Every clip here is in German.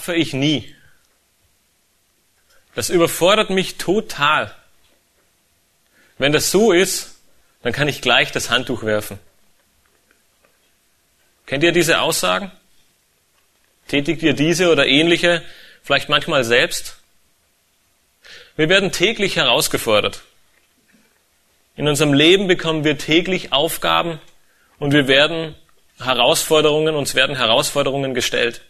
Schaffe ich nie. Das überfordert mich total. Wenn das so ist, dann kann ich gleich das Handtuch werfen. Kennt ihr diese Aussagen? Tätigt ihr diese oder ähnliche vielleicht manchmal selbst? Wir werden täglich herausgefordert. In unserem Leben bekommen wir täglich Aufgaben und wir werden Herausforderungen, uns werden Herausforderungen gestellt.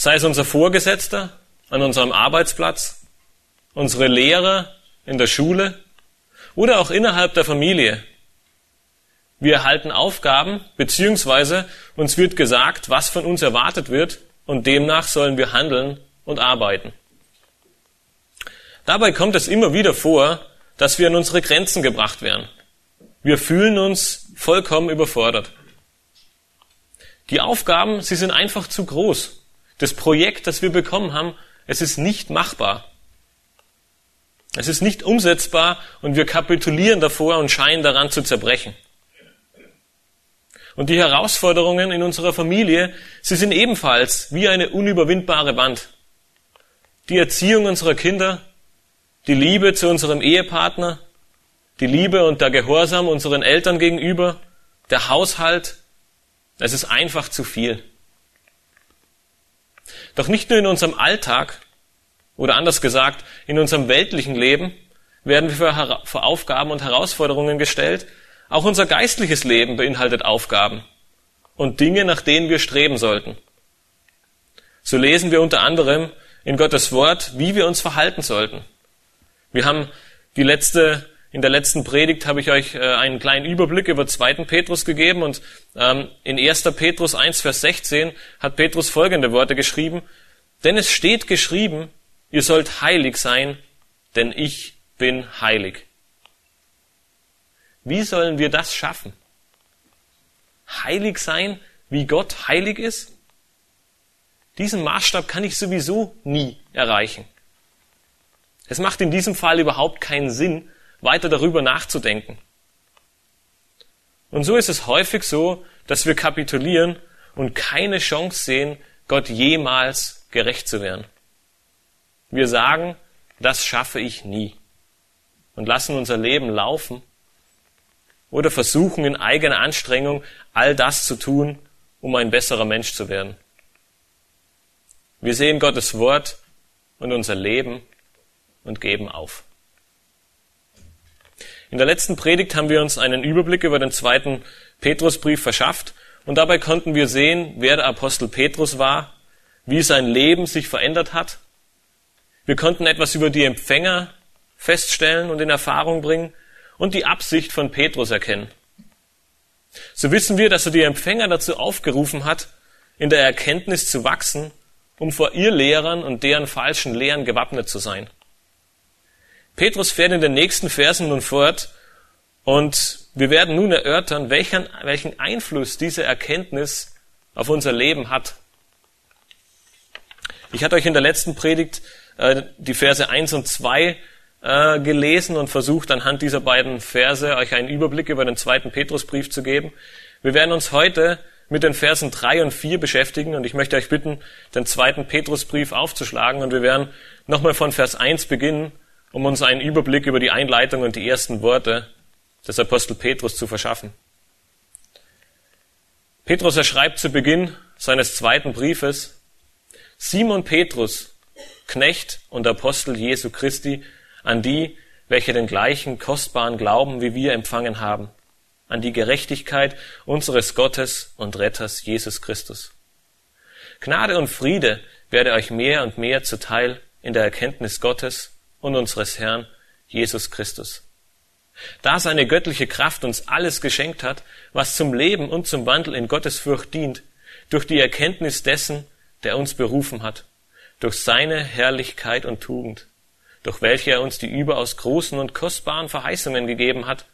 Sei es unser Vorgesetzter an unserem Arbeitsplatz, unsere Lehrer in der Schule oder auch innerhalb der Familie. Wir erhalten Aufgaben, beziehungsweise uns wird gesagt, was von uns erwartet wird, und demnach sollen wir handeln und arbeiten. Dabei kommt es immer wieder vor, dass wir an unsere Grenzen gebracht werden. Wir fühlen uns vollkommen überfordert. Die Aufgaben, sie sind einfach zu groß. Das Projekt, das wir bekommen haben, es ist nicht machbar. Es ist nicht umsetzbar und wir kapitulieren davor und scheinen daran zu zerbrechen. Und die Herausforderungen in unserer Familie, sie sind ebenfalls wie eine unüberwindbare Wand. Die Erziehung unserer Kinder, die Liebe zu unserem Ehepartner, die Liebe und der Gehorsam unseren Eltern gegenüber, der Haushalt, es ist einfach zu viel. Doch nicht nur in unserem Alltag oder anders gesagt, in unserem weltlichen Leben werden wir vor Aufgaben und Herausforderungen gestellt. Auch unser geistliches Leben beinhaltet Aufgaben und Dinge, nach denen wir streben sollten. So lesen wir unter anderem in Gottes Wort, wie wir uns verhalten sollten. Wir haben die letzte in der letzten Predigt habe ich euch äh, einen kleinen Überblick über 2. Petrus gegeben und ähm, in 1. Petrus 1, Vers 16 hat Petrus folgende Worte geschrieben. Denn es steht geschrieben, ihr sollt heilig sein, denn ich bin heilig. Wie sollen wir das schaffen? Heilig sein, wie Gott heilig ist? Diesen Maßstab kann ich sowieso nie erreichen. Es macht in diesem Fall überhaupt keinen Sinn, weiter darüber nachzudenken. Und so ist es häufig so, dass wir kapitulieren und keine Chance sehen, Gott jemals gerecht zu werden. Wir sagen, das schaffe ich nie und lassen unser Leben laufen oder versuchen in eigener Anstrengung all das zu tun, um ein besserer Mensch zu werden. Wir sehen Gottes Wort und unser Leben und geben auf. In der letzten Predigt haben wir uns einen Überblick über den zweiten Petrusbrief verschafft und dabei konnten wir sehen, wer der Apostel Petrus war, wie sein Leben sich verändert hat. Wir konnten etwas über die Empfänger feststellen und in Erfahrung bringen und die Absicht von Petrus erkennen. So wissen wir, dass er die Empfänger dazu aufgerufen hat, in der Erkenntnis zu wachsen, um vor ihr Lehrern und deren falschen Lehren gewappnet zu sein. Petrus fährt in den nächsten Versen nun fort und wir werden nun erörtern, welchen, welchen Einfluss diese Erkenntnis auf unser Leben hat. Ich hatte euch in der letzten Predigt äh, die Verse 1 und 2 äh, gelesen und versucht anhand dieser beiden Verse euch einen Überblick über den zweiten Petrusbrief zu geben. Wir werden uns heute mit den Versen 3 und 4 beschäftigen und ich möchte euch bitten, den zweiten Petrusbrief aufzuschlagen und wir werden nochmal von Vers 1 beginnen um uns einen Überblick über die Einleitung und die ersten Worte des Apostel Petrus zu verschaffen. Petrus erschreibt zu Beginn seines zweiten Briefes, Simon Petrus, Knecht und Apostel Jesu Christi, an die, welche den gleichen kostbaren Glauben wie wir empfangen haben, an die Gerechtigkeit unseres Gottes und Retters Jesus Christus. Gnade und Friede werde euch mehr und mehr zuteil in der Erkenntnis Gottes und unseres Herrn Jesus Christus. Da seine göttliche Kraft uns alles geschenkt hat, was zum Leben und zum Wandel in Gottes Furcht dient, durch die Erkenntnis dessen, der uns berufen hat, durch seine Herrlichkeit und Tugend, durch welche er uns die überaus großen und kostbaren Verheißungen gegeben hat,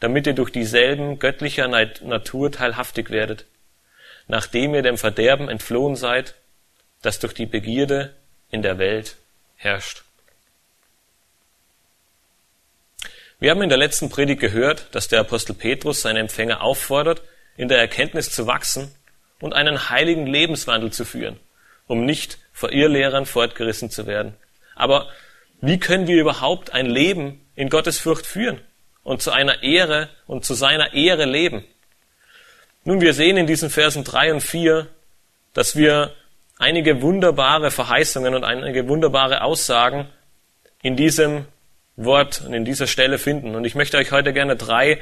damit ihr durch dieselben göttlicher Natur teilhaftig werdet, nachdem ihr dem Verderben entflohen seid, das durch die Begierde in der Welt herrscht. Wir haben in der letzten Predigt gehört, dass der Apostel Petrus seine Empfänger auffordert, in der Erkenntnis zu wachsen und einen heiligen Lebenswandel zu führen, um nicht vor Irrlehrern fortgerissen zu werden. Aber wie können wir überhaupt ein Leben in Gottes Furcht führen und zu einer Ehre und zu seiner Ehre leben? Nun, wir sehen in diesen Versen drei und vier, dass wir einige wunderbare Verheißungen und einige wunderbare Aussagen in diesem Wort und in dieser Stelle finden. Und ich möchte euch heute gerne drei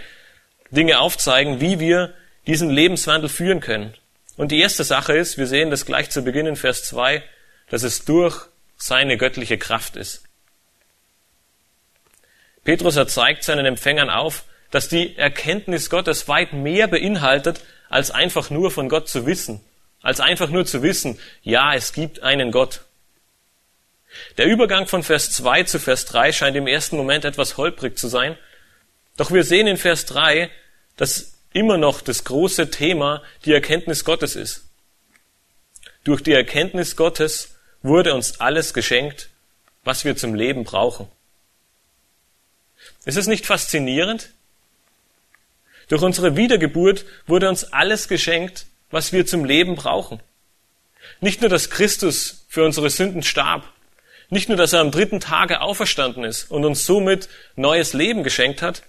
Dinge aufzeigen, wie wir diesen Lebenswandel führen können. Und die erste Sache ist, wir sehen das gleich zu Beginn in Vers 2, dass es durch seine göttliche Kraft ist. Petrus erzeigt seinen Empfängern auf, dass die Erkenntnis Gottes weit mehr beinhaltet, als einfach nur von Gott zu wissen, als einfach nur zu wissen, ja, es gibt einen Gott. Der Übergang von Vers 2 zu Vers 3 scheint im ersten Moment etwas holprig zu sein. Doch wir sehen in Vers 3, dass immer noch das große Thema die Erkenntnis Gottes ist. Durch die Erkenntnis Gottes wurde uns alles geschenkt, was wir zum Leben brauchen. Ist es nicht faszinierend? Durch unsere Wiedergeburt wurde uns alles geschenkt, was wir zum Leben brauchen. Nicht nur, dass Christus für unsere Sünden starb, nicht nur, dass er am dritten Tage auferstanden ist und uns somit neues Leben geschenkt hat,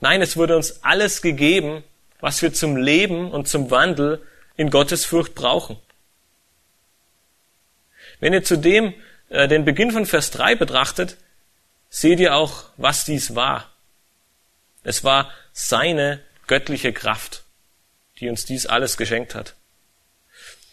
nein, es wurde uns alles gegeben, was wir zum Leben und zum Wandel in Gottes Furcht brauchen. Wenn ihr zudem äh, den Beginn von Vers 3 betrachtet, seht ihr auch, was dies war. Es war seine göttliche Kraft, die uns dies alles geschenkt hat.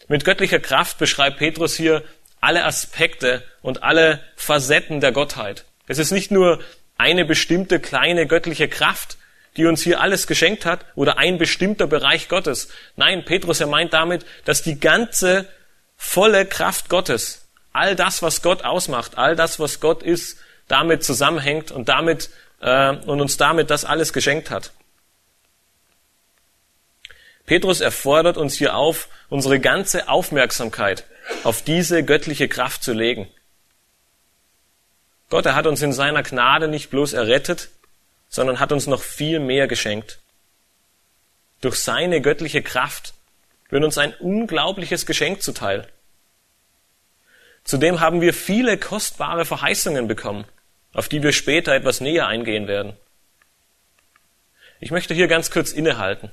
Mit göttlicher Kraft beschreibt Petrus hier alle Aspekte und alle Facetten der Gottheit. Es ist nicht nur eine bestimmte kleine göttliche Kraft, die uns hier alles geschenkt hat oder ein bestimmter Bereich Gottes. Nein, Petrus, er meint damit, dass die ganze volle Kraft Gottes, all das, was Gott ausmacht, all das, was Gott ist, damit zusammenhängt und damit äh, und uns damit das alles geschenkt hat. Petrus erfordert uns hier auf, unsere ganze Aufmerksamkeit auf diese göttliche Kraft zu legen. Gott, er hat uns in seiner Gnade nicht bloß errettet, sondern hat uns noch viel mehr geschenkt. Durch seine göttliche Kraft wird uns ein unglaubliches Geschenk zuteil. Zudem haben wir viele kostbare Verheißungen bekommen, auf die wir später etwas näher eingehen werden. Ich möchte hier ganz kurz innehalten.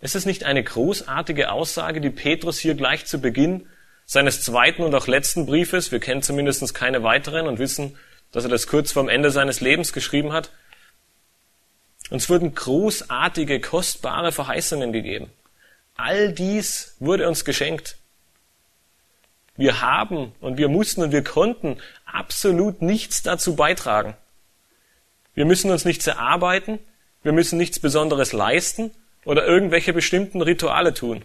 Ist es nicht eine großartige Aussage, die Petrus hier gleich zu Beginn seines zweiten und auch letzten Briefes, wir kennen zumindest keine weiteren und wissen, dass er das kurz vorm Ende seines Lebens geschrieben hat, uns wurden großartige, kostbare Verheißungen gegeben. All dies wurde uns geschenkt. Wir haben und wir mussten und wir konnten absolut nichts dazu beitragen. Wir müssen uns nichts erarbeiten, wir müssen nichts Besonderes leisten, oder irgendwelche bestimmten Rituale tun.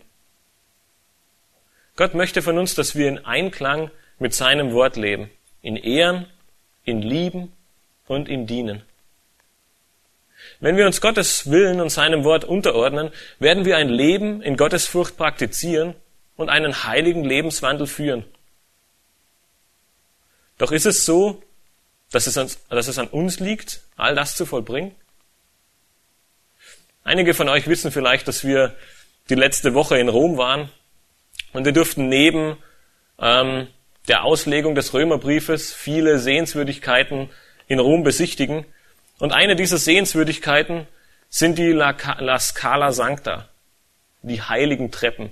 Gott möchte von uns, dass wir in Einklang mit seinem Wort leben, in Ehren, in Lieben und in Dienen. Wenn wir uns Gottes Willen und seinem Wort unterordnen, werden wir ein Leben in Gottes Furcht praktizieren und einen heiligen Lebenswandel führen. Doch ist es so, dass es, an, dass es an uns liegt, all das zu vollbringen? Einige von euch wissen vielleicht, dass wir die letzte Woche in Rom waren und wir durften neben ähm, der Auslegung des Römerbriefes viele Sehenswürdigkeiten in Rom besichtigen. Und eine dieser Sehenswürdigkeiten sind die La, La Scala Sancta, die heiligen Treppen.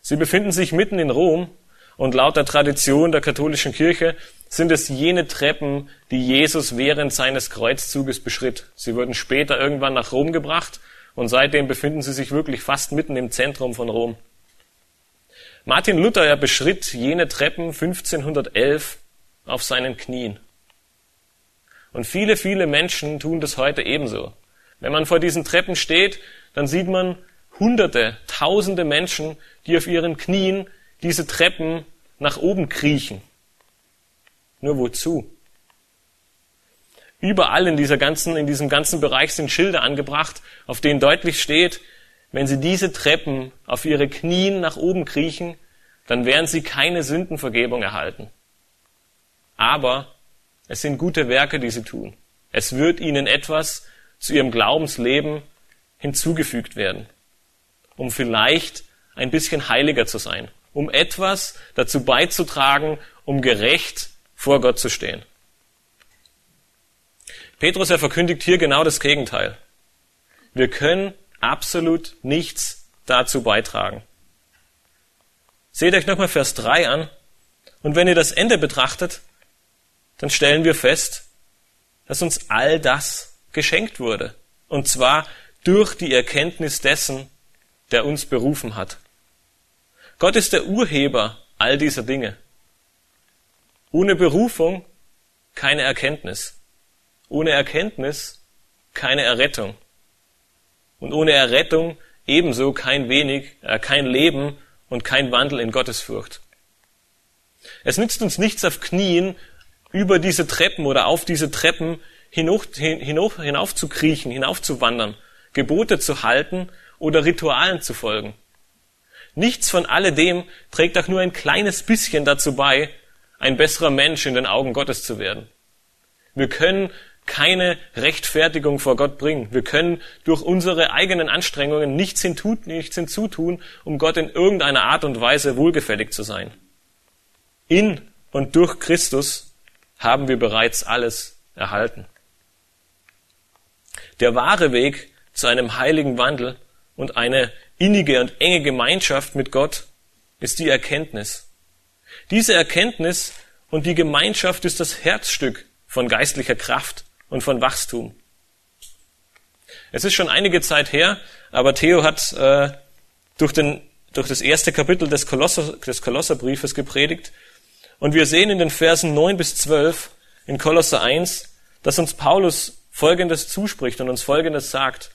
Sie befinden sich mitten in Rom Und laut der Tradition der katholischen Kirche sind es jene Treppen, die Jesus während seines Kreuzzuges beschritt. Sie wurden später irgendwann nach Rom gebracht und seitdem befinden sie sich wirklich fast mitten im Zentrum von Rom. Martin Luther er beschritt jene Treppen 1511 auf seinen Knien. Und viele, viele Menschen tun das heute ebenso. Wenn man vor diesen Treppen steht, dann sieht man Hunderte, Tausende Menschen, die auf ihren Knien diese Treppen nach oben kriechen. Nur wozu? Überall in dieser ganzen, in diesem ganzen Bereich sind Schilder angebracht, auf denen deutlich steht, wenn Sie diese Treppen auf Ihre Knien nach oben kriechen, dann werden Sie keine Sündenvergebung erhalten. Aber es sind gute Werke, die Sie tun. Es wird Ihnen etwas zu Ihrem Glaubensleben hinzugefügt werden, um vielleicht ein bisschen heiliger zu sein, um etwas dazu beizutragen, um gerecht vor Gott zu stehen. Petrus, er verkündigt hier genau das Gegenteil. Wir können absolut nichts dazu beitragen. Seht euch nochmal Vers 3 an. Und wenn ihr das Ende betrachtet, dann stellen wir fest, dass uns all das geschenkt wurde. Und zwar durch die Erkenntnis dessen, der uns berufen hat. Gott ist der Urheber all dieser Dinge. Ohne Berufung keine Erkenntnis. Ohne Erkenntnis keine Errettung. Und ohne Errettung ebenso kein wenig, äh, kein Leben und kein Wandel in Gottesfurcht. Es nützt uns nichts auf Knien über diese Treppen oder auf diese Treppen hinauf, hinauf, hinauf zu Gebote zu halten oder Ritualen zu folgen. Nichts von alledem trägt auch nur ein kleines bisschen dazu bei, ein besserer Mensch in den Augen Gottes zu werden. Wir können keine Rechtfertigung vor Gott bringen. Wir können durch unsere eigenen Anstrengungen nichts, nichts hinzutun, um Gott in irgendeiner Art und Weise wohlgefällig zu sein. In und durch Christus haben wir bereits alles erhalten. Der wahre Weg zu einem heiligen Wandel und eine innige und enge Gemeinschaft mit Gott ist die Erkenntnis. Diese Erkenntnis und die Gemeinschaft ist das Herzstück von geistlicher Kraft und von Wachstum. Es ist schon einige Zeit her, aber Theo hat äh, durch, den, durch das erste Kapitel des, Kolosser, des Kolosserbriefes gepredigt und wir sehen in den Versen 9 bis 12 in Kolosser 1, dass uns Paulus Folgendes zuspricht und uns Folgendes sagt.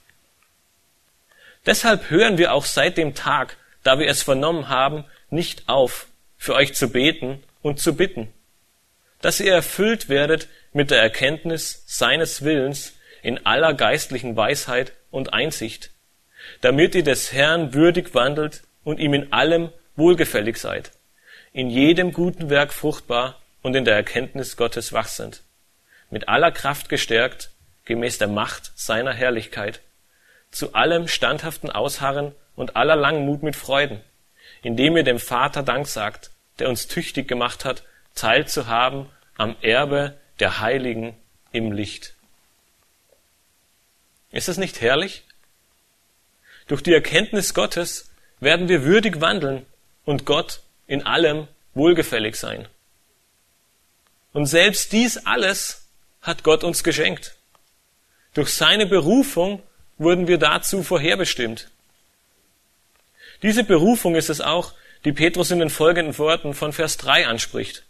Deshalb hören wir auch seit dem Tag, da wir es vernommen haben, nicht auf, für euch zu beten und zu bitten, dass ihr erfüllt werdet mit der Erkenntnis seines Willens in aller geistlichen Weisheit und Einsicht, damit ihr des Herrn würdig wandelt und ihm in allem wohlgefällig seid, in jedem guten Werk fruchtbar und in der Erkenntnis Gottes wach sind, mit aller Kraft gestärkt, gemäß der Macht seiner Herrlichkeit, zu allem standhaften Ausharren und aller Langmut mit Freuden, indem ihr dem Vater Dank sagt, der uns tüchtig gemacht hat, teilzuhaben am Erbe der Heiligen im Licht. Ist es nicht herrlich? Durch die Erkenntnis Gottes werden wir würdig wandeln und Gott in allem wohlgefällig sein. Und selbst dies alles hat Gott uns geschenkt. Durch seine Berufung wurden wir dazu vorherbestimmt. Diese Berufung ist es auch, die Petrus in den folgenden Worten von Vers 3 anspricht.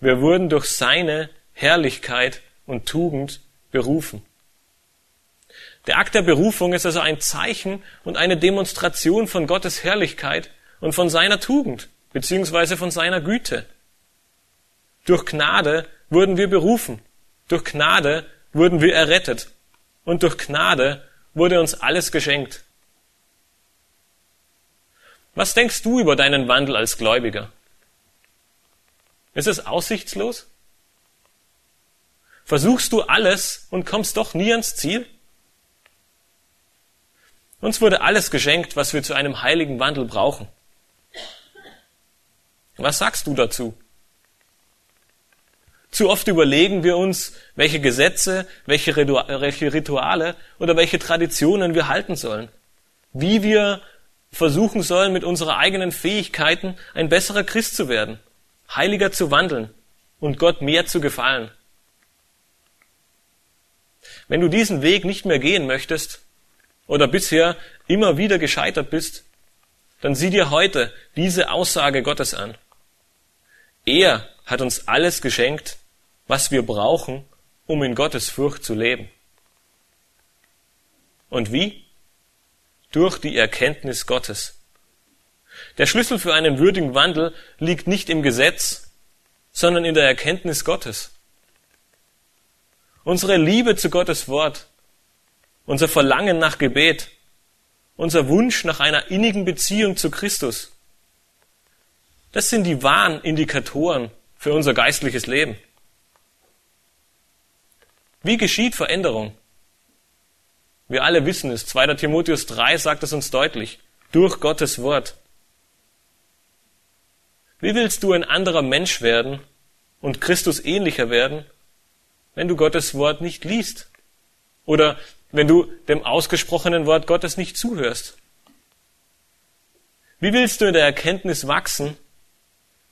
Wir wurden durch seine Herrlichkeit und Tugend berufen. Der Akt der Berufung ist also ein Zeichen und eine Demonstration von Gottes Herrlichkeit und von seiner Tugend, beziehungsweise von seiner Güte. Durch Gnade wurden wir berufen. Durch Gnade wurden wir errettet und durch Gnade wurde uns alles geschenkt. Was denkst du über deinen Wandel als Gläubiger? Ist es aussichtslos? Versuchst du alles und kommst doch nie ans Ziel? Uns wurde alles geschenkt, was wir zu einem heiligen Wandel brauchen. Was sagst du dazu? Zu oft überlegen wir uns, welche Gesetze, welche Rituale oder welche Traditionen wir halten sollen. Wie wir versuchen sollen, mit unseren eigenen Fähigkeiten ein besserer Christ zu werden, heiliger zu wandeln und Gott mehr zu gefallen. Wenn du diesen Weg nicht mehr gehen möchtest oder bisher immer wieder gescheitert bist, dann sieh dir heute diese Aussage Gottes an. Er hat uns alles geschenkt, was wir brauchen, um in Gottes Furcht zu leben. Und wie? Durch die Erkenntnis Gottes. Der Schlüssel für einen würdigen Wandel liegt nicht im Gesetz, sondern in der Erkenntnis Gottes. Unsere Liebe zu Gottes Wort, unser Verlangen nach Gebet, unser Wunsch nach einer innigen Beziehung zu Christus, das sind die wahren Indikatoren für unser geistliches Leben. Wie geschieht Veränderung? Wir alle wissen es. 2. Timotheus 3 sagt es uns deutlich. Durch Gottes Wort. Wie willst du ein anderer Mensch werden und Christus ähnlicher werden, wenn du Gottes Wort nicht liest? Oder wenn du dem ausgesprochenen Wort Gottes nicht zuhörst? Wie willst du in der Erkenntnis wachsen,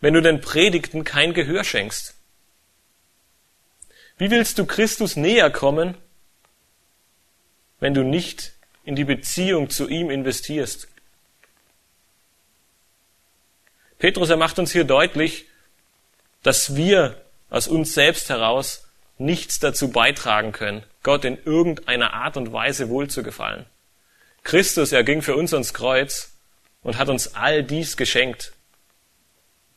wenn du den Predigten kein Gehör schenkst? Wie willst du Christus näher kommen, wenn du nicht in die Beziehung zu ihm investierst. Petrus, er macht uns hier deutlich, dass wir aus uns selbst heraus nichts dazu beitragen können, Gott in irgendeiner Art und Weise wohlzugefallen. Christus, er ging für uns ans Kreuz und hat uns all dies geschenkt.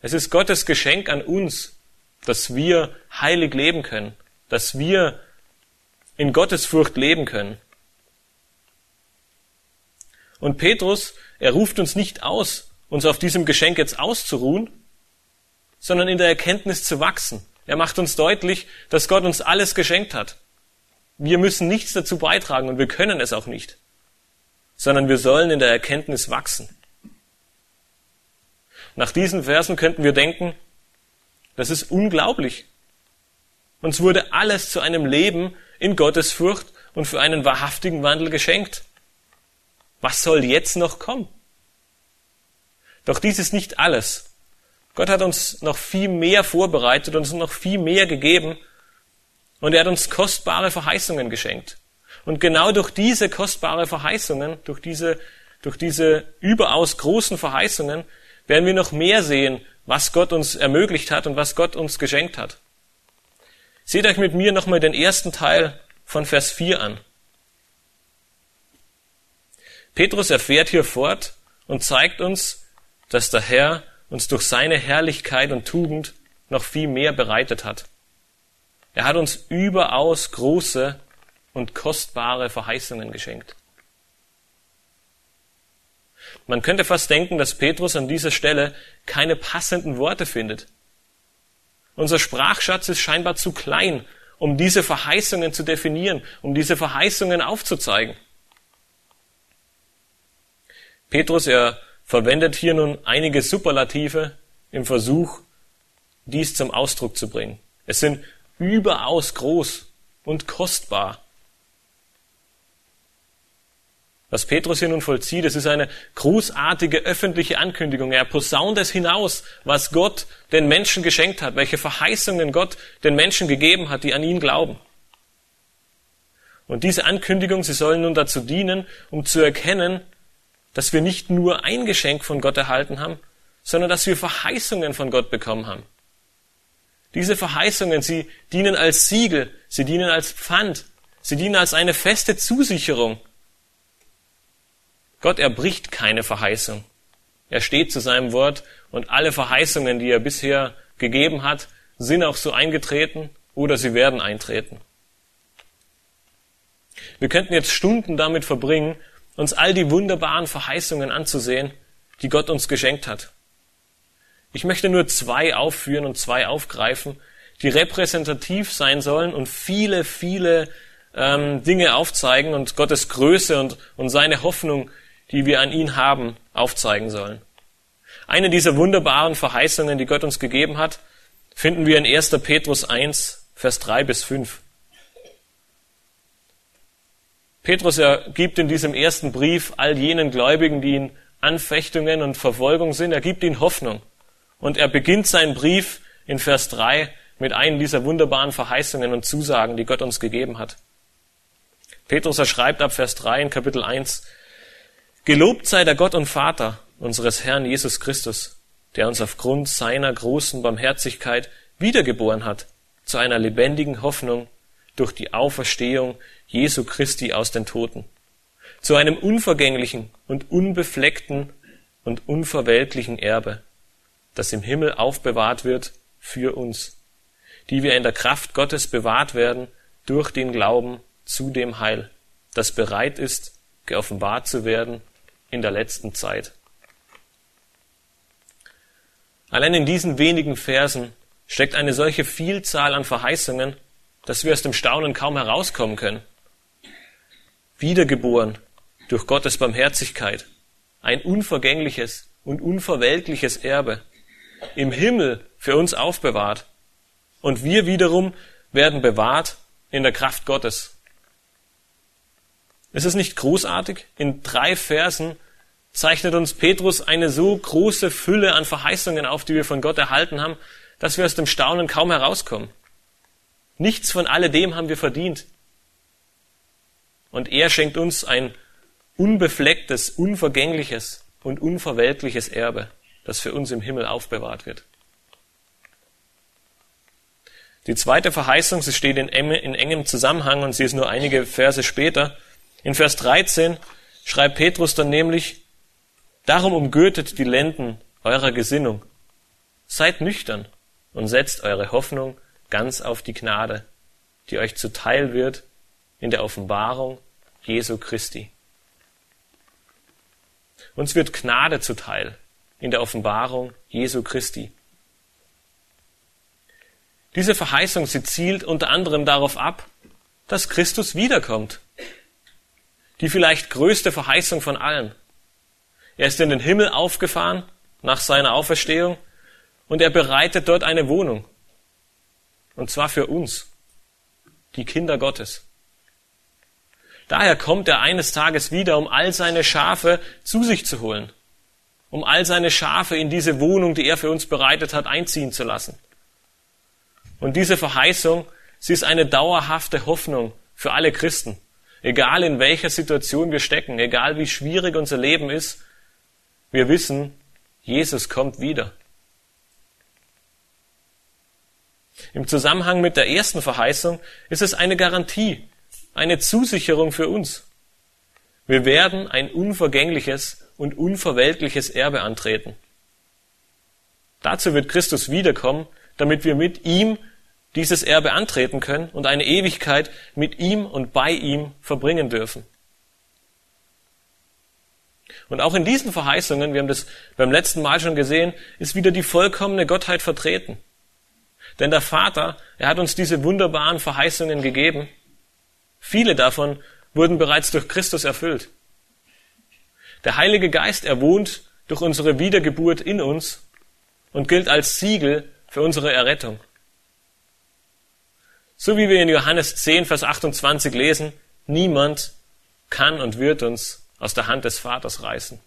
Es ist Gottes Geschenk an uns, dass wir heilig leben können, dass wir in Gottes Furcht leben können. Und Petrus, er ruft uns nicht aus, uns auf diesem Geschenk jetzt auszuruhen, sondern in der Erkenntnis zu wachsen. Er macht uns deutlich, dass Gott uns alles geschenkt hat. Wir müssen nichts dazu beitragen und wir können es auch nicht, sondern wir sollen in der Erkenntnis wachsen. Nach diesen Versen könnten wir denken, das ist unglaublich. Uns wurde alles zu einem Leben in Gottes Furcht und für einen wahrhaftigen Wandel geschenkt. Was soll jetzt noch kommen? Doch dies ist nicht alles. Gott hat uns noch viel mehr vorbereitet, uns noch viel mehr gegeben und er hat uns kostbare Verheißungen geschenkt. Und genau durch diese kostbare Verheißungen, durch diese, durch diese überaus großen Verheißungen, werden wir noch mehr sehen, was Gott uns ermöglicht hat und was Gott uns geschenkt hat. Seht euch mit mir nochmal den ersten Teil von Vers 4 an. Petrus erfährt hier fort und zeigt uns, dass der Herr uns durch seine Herrlichkeit und Tugend noch viel mehr bereitet hat. Er hat uns überaus große und kostbare Verheißungen geschenkt. Man könnte fast denken, dass Petrus an dieser Stelle keine passenden Worte findet. Unser Sprachschatz ist scheinbar zu klein, um diese Verheißungen zu definieren, um diese Verheißungen aufzuzeigen. Petrus, er verwendet hier nun einige Superlative im Versuch, dies zum Ausdruck zu bringen. Es sind überaus groß und kostbar. Was Petrus hier nun vollzieht, es ist eine großartige öffentliche Ankündigung. Er posaunt es hinaus, was Gott den Menschen geschenkt hat, welche Verheißungen Gott den Menschen gegeben hat, die an ihn glauben. Und diese Ankündigung, sie sollen nun dazu dienen, um zu erkennen, dass wir nicht nur ein Geschenk von Gott erhalten haben, sondern dass wir Verheißungen von Gott bekommen haben. Diese Verheißungen, sie dienen als Siegel, sie dienen als Pfand, sie dienen als eine feste Zusicherung. Gott erbricht keine Verheißung. Er steht zu seinem Wort und alle Verheißungen, die er bisher gegeben hat, sind auch so eingetreten oder sie werden eintreten. Wir könnten jetzt Stunden damit verbringen, uns all die wunderbaren Verheißungen anzusehen, die Gott uns geschenkt hat. Ich möchte nur zwei aufführen und zwei aufgreifen, die repräsentativ sein sollen und viele, viele ähm, Dinge aufzeigen und Gottes Größe und, und seine Hoffnung, die wir an ihn haben, aufzeigen sollen. Eine dieser wunderbaren Verheißungen, die Gott uns gegeben hat, finden wir in 1. Petrus 1, Vers 3 bis 5. Petrus er gibt in diesem ersten Brief all jenen Gläubigen, die ihn Anfechtungen und Verfolgung sind, er gibt ihnen Hoffnung. Und er beginnt seinen Brief in Vers 3 mit einem dieser wunderbaren Verheißungen und Zusagen, die Gott uns gegeben hat. Petrus er schreibt ab Vers 3 in Kapitel 1, Gelobt sei der Gott und Vater unseres Herrn Jesus Christus, der uns aufgrund seiner großen Barmherzigkeit wiedergeboren hat zu einer lebendigen Hoffnung durch die Auferstehung Jesu Christi aus den Toten, zu einem unvergänglichen und unbefleckten und unverweltlichen Erbe, das im Himmel aufbewahrt wird für uns, die wir in der Kraft Gottes bewahrt werden durch den Glauben zu dem Heil, das bereit ist, geoffenbart zu werden in der letzten Zeit. Allein in diesen wenigen Versen steckt eine solche Vielzahl an Verheißungen, dass wir aus dem Staunen kaum herauskommen können. Wiedergeboren durch Gottes Barmherzigkeit, ein unvergängliches und unverweltliches Erbe, im Himmel für uns aufbewahrt, und wir wiederum werden bewahrt in der Kraft Gottes. Ist es nicht großartig? In drei Versen zeichnet uns Petrus eine so große Fülle an Verheißungen auf, die wir von Gott erhalten haben, dass wir aus dem Staunen kaum herauskommen. Nichts von alledem haben wir verdient. Und er schenkt uns ein unbeflecktes, unvergängliches und unverweltliches Erbe, das für uns im Himmel aufbewahrt wird. Die zweite Verheißung, sie steht in, engem Zusammenhang und sie ist nur einige Verse später. In Vers 13 schreibt Petrus dann nämlich, Darum umgürtet die Lenden eurer Gesinnung. Seid nüchtern und setzt eure Hoffnung ganz auf die Gnade, die euch zuteil wird in der Offenbarung Jesu Christi. Uns wird Gnade zuteil in der Offenbarung Jesu Christi. Diese Verheißung, sie zielt unter anderem darauf ab, dass Christus wiederkommt. Die vielleicht größte Verheißung von allen. Er ist in den Himmel aufgefahren nach seiner Auferstehung und er bereitet dort eine Wohnung. Und zwar für uns, die Kinder Gottes. Daher kommt er eines Tages wieder, um all seine Schafe zu sich zu holen, um all seine Schafe in diese Wohnung, die er für uns bereitet hat, einziehen zu lassen. Und diese Verheißung, sie ist eine dauerhafte Hoffnung für alle Christen. Egal in welcher Situation wir stecken, egal wie schwierig unser Leben ist, wir wissen, Jesus kommt wieder. Im Zusammenhang mit der ersten Verheißung ist es eine Garantie, eine Zusicherung für uns. Wir werden ein unvergängliches und unverweltliches Erbe antreten. Dazu wird Christus wiederkommen, damit wir mit ihm dieses Erbe antreten können und eine Ewigkeit mit ihm und bei ihm verbringen dürfen. Und auch in diesen Verheißungen, wir haben das beim letzten Mal schon gesehen, ist wieder die vollkommene Gottheit vertreten. Denn der Vater, er hat uns diese wunderbaren Verheißungen gegeben. Viele davon wurden bereits durch Christus erfüllt. Der Heilige Geist, er wohnt durch unsere Wiedergeburt in uns und gilt als Siegel für unsere Errettung. So wie wir in Johannes 10, Vers 28 lesen, niemand kann und wird uns aus der Hand des Vaters reißen.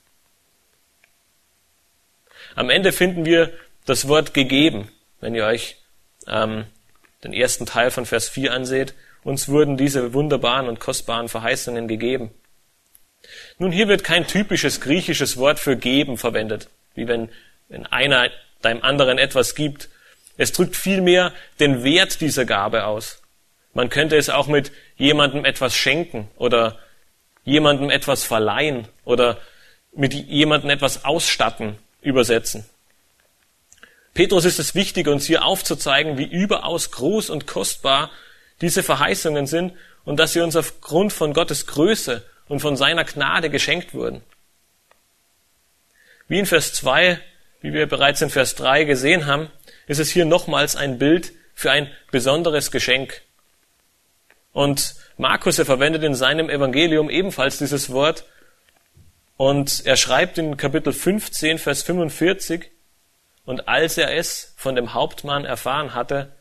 Am Ende finden wir das Wort gegeben, wenn ihr euch ähm, den ersten Teil von Vers 4 anseht. Uns wurden diese wunderbaren und kostbaren Verheißungen gegeben. Nun, hier wird kein typisches griechisches Wort für geben verwendet, wie wenn, wenn einer deinem anderen etwas gibt, es drückt vielmehr den Wert dieser Gabe aus. Man könnte es auch mit jemandem etwas schenken oder jemandem etwas verleihen oder mit jemandem etwas ausstatten übersetzen. Petrus ist es wichtig, uns hier aufzuzeigen, wie überaus groß und kostbar diese Verheißungen sind und dass sie uns aufgrund von Gottes Größe und von seiner Gnade geschenkt wurden. Wie in Vers 2, wie wir bereits in Vers 3 gesehen haben, ist es hier nochmals ein Bild für ein besonderes Geschenk. Und Markus, er verwendet in seinem Evangelium ebenfalls dieses Wort. Und er schreibt in Kapitel 15, Vers 45, und als er es von dem Hauptmann erfahren hatte,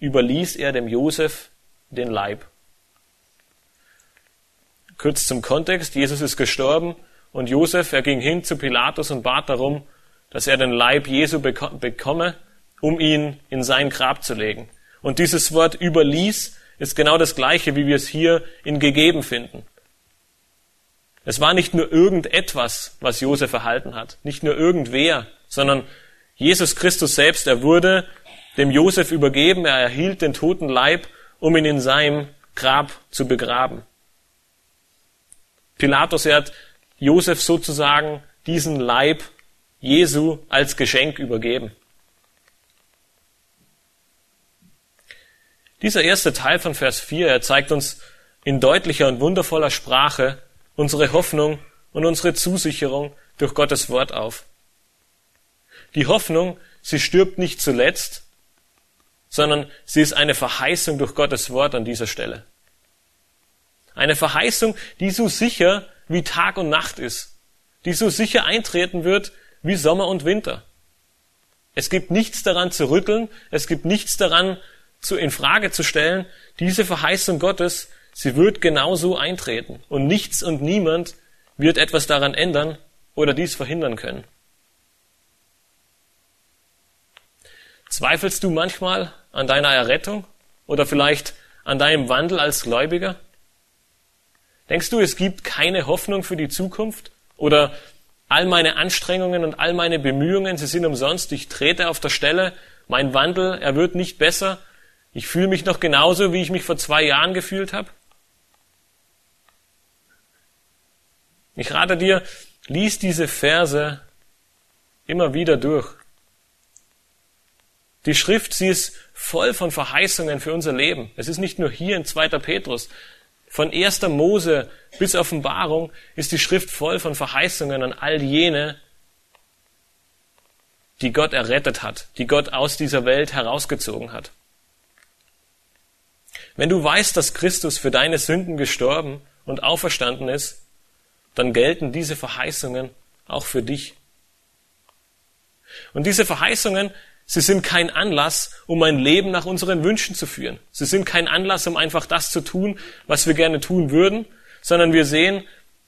überließ er dem Josef den Leib. Kurz zum Kontext, Jesus ist gestorben Und Josef, er ging hin zu Pilatus und bat darum, dass er den Leib Jesu bekomme, um ihn in sein Grab zu legen. Und dieses Wort überließ ist genau das gleiche, wie wir es hier in gegeben finden. Es war nicht nur irgendetwas, was Josef erhalten hat, nicht nur irgendwer, sondern Jesus Christus selbst, er wurde dem Josef übergeben, er erhielt den toten Leib, um ihn in seinem Grab zu begraben. Pilatus, er hat Josef sozusagen diesen Leib Jesu als Geschenk übergeben. Dieser erste Teil von Vers 4, er zeigt uns in deutlicher und wundervoller Sprache unsere Hoffnung und unsere Zusicherung durch Gottes Wort auf. Die Hoffnung, sie stirbt nicht zuletzt, sondern sie ist eine Verheißung durch Gottes Wort an dieser Stelle. Eine Verheißung, die so sicher wie Tag und Nacht ist, die so sicher eintreten wird wie Sommer und Winter. Es gibt nichts daran zu rütteln, es gibt nichts daran zu in Frage zu stellen. Diese Verheißung Gottes, sie wird genauso eintreten und nichts und niemand wird etwas daran ändern oder dies verhindern können. Zweifelst du manchmal an deiner Errettung oder vielleicht an deinem Wandel als Gläubiger? Denkst du, es gibt keine Hoffnung für die Zukunft? Oder all meine Anstrengungen und all meine Bemühungen, sie sind umsonst, ich trete auf der Stelle, mein Wandel, er wird nicht besser, ich fühle mich noch genauso, wie ich mich vor zwei Jahren gefühlt habe? Ich rate dir, lies diese Verse immer wieder durch. Die Schrift, sie ist voll von Verheißungen für unser Leben. Es ist nicht nur hier in 2. Petrus. Von 1. Mose bis Offenbarung ist die Schrift voll von Verheißungen an all jene, die Gott errettet hat, die Gott aus dieser Welt herausgezogen hat. Wenn du weißt, dass Christus für deine Sünden gestorben und auferstanden ist, dann gelten diese Verheißungen auch für dich. Und diese Verheißungen, Sie sind kein Anlass, um ein Leben nach unseren Wünschen zu führen. Sie sind kein Anlass, um einfach das zu tun, was wir gerne tun würden, sondern wir sehen,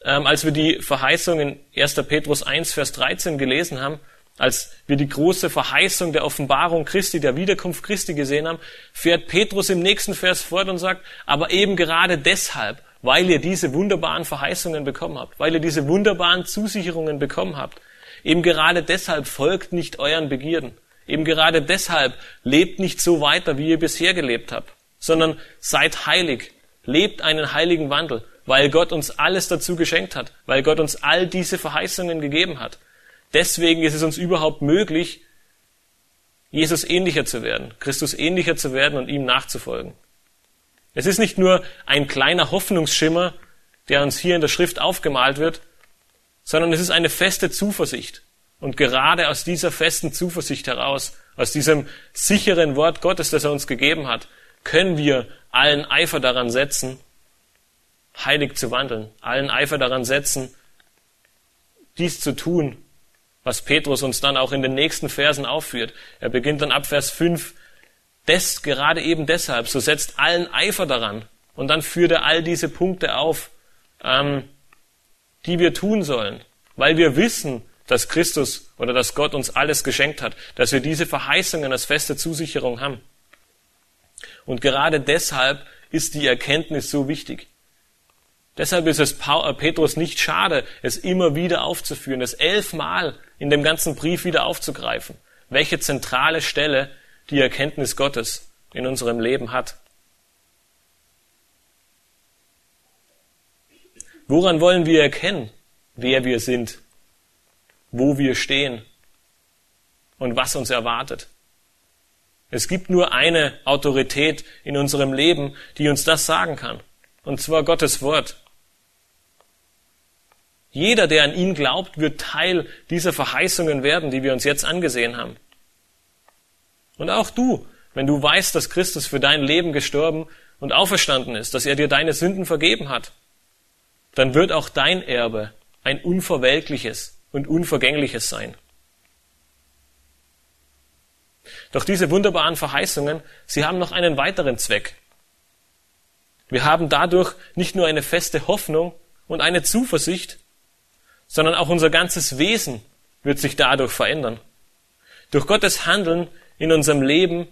ähm, als wir die Verheißung in 1. Petrus 1, Vers 13 gelesen haben, als wir die große Verheißung der Offenbarung Christi, der Wiederkunft Christi gesehen haben, fährt Petrus im nächsten Vers fort und sagt, aber eben gerade deshalb, weil ihr diese wunderbaren Verheißungen bekommen habt, weil ihr diese wunderbaren Zusicherungen bekommen habt, eben gerade deshalb folgt nicht euren Begierden. Eben gerade deshalb lebt nicht so weiter, wie ihr bisher gelebt habt, sondern seid heilig, lebt einen heiligen Wandel, weil Gott uns alles dazu geschenkt hat, weil Gott uns all diese Verheißungen gegeben hat. Deswegen ist es uns überhaupt möglich, Jesus ähnlicher zu werden, Christus ähnlicher zu werden und ihm nachzufolgen. Es ist nicht nur ein kleiner Hoffnungsschimmer, der uns hier in der Schrift aufgemalt wird, sondern es ist eine feste Zuversicht. Und gerade aus dieser festen Zuversicht heraus, aus diesem sicheren Wort Gottes, das er uns gegeben hat, können wir allen Eifer daran setzen, heilig zu wandeln, allen Eifer daran setzen, dies zu tun, was Petrus uns dann auch in den nächsten Versen aufführt. Er beginnt dann ab Vers 5, des, gerade eben deshalb, so setzt allen Eifer daran. Und dann führt er all diese Punkte auf, ähm, die wir tun sollen, weil wir wissen, dass Christus oder dass Gott uns alles geschenkt hat, dass wir diese Verheißungen als feste Zusicherung haben. Und gerade deshalb ist die Erkenntnis so wichtig. Deshalb ist es äh, Petrus nicht schade, es immer wieder aufzuführen, es elfmal in dem ganzen Brief wieder aufzugreifen. Welche zentrale Stelle die Erkenntnis Gottes in unserem Leben hat. Woran wollen wir erkennen, wer wir sind wo wir stehen und was uns erwartet. Es gibt nur eine Autorität in unserem Leben, die uns das sagen kann, und zwar Gottes Wort. Jeder, der an ihn glaubt, wird Teil dieser Verheißungen werden, die wir uns jetzt angesehen haben. Und auch du, wenn du weißt, dass Christus für dein Leben gestorben und auferstanden ist, dass er dir deine Sünden vergeben hat, dann wird auch dein Erbe ein unverwelkliches, und Unvergängliches sein. Doch diese wunderbaren Verheißungen, sie haben noch einen weiteren Zweck. Wir haben dadurch nicht nur eine feste Hoffnung und eine Zuversicht, sondern auch unser ganzes Wesen wird sich dadurch verändern. Durch Gottes Handeln in unserem Leben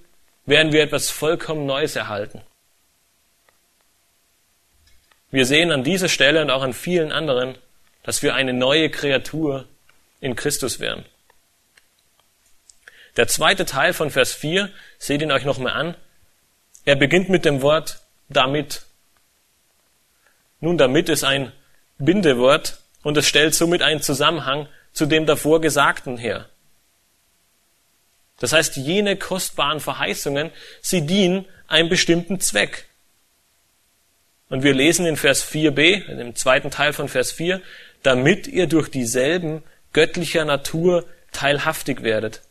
werden wir etwas vollkommen Neues erhalten. Wir sehen an dieser Stelle und auch an vielen anderen, dass wir eine neue Kreatur in Christus werden. Der zweite Teil von Vers 4, seht ihn euch nochmal an, er beginnt mit dem Wort damit. Nun, damit ist ein Bindewort und es stellt somit einen Zusammenhang zu dem davor Gesagten her. Das heißt, jene kostbaren Verheißungen, sie dienen einem bestimmten Zweck. Und wir lesen in Vers 4b, in dem zweiten Teil von Vers 4, damit ihr durch dieselben göttlicher Natur teilhaftig werdet,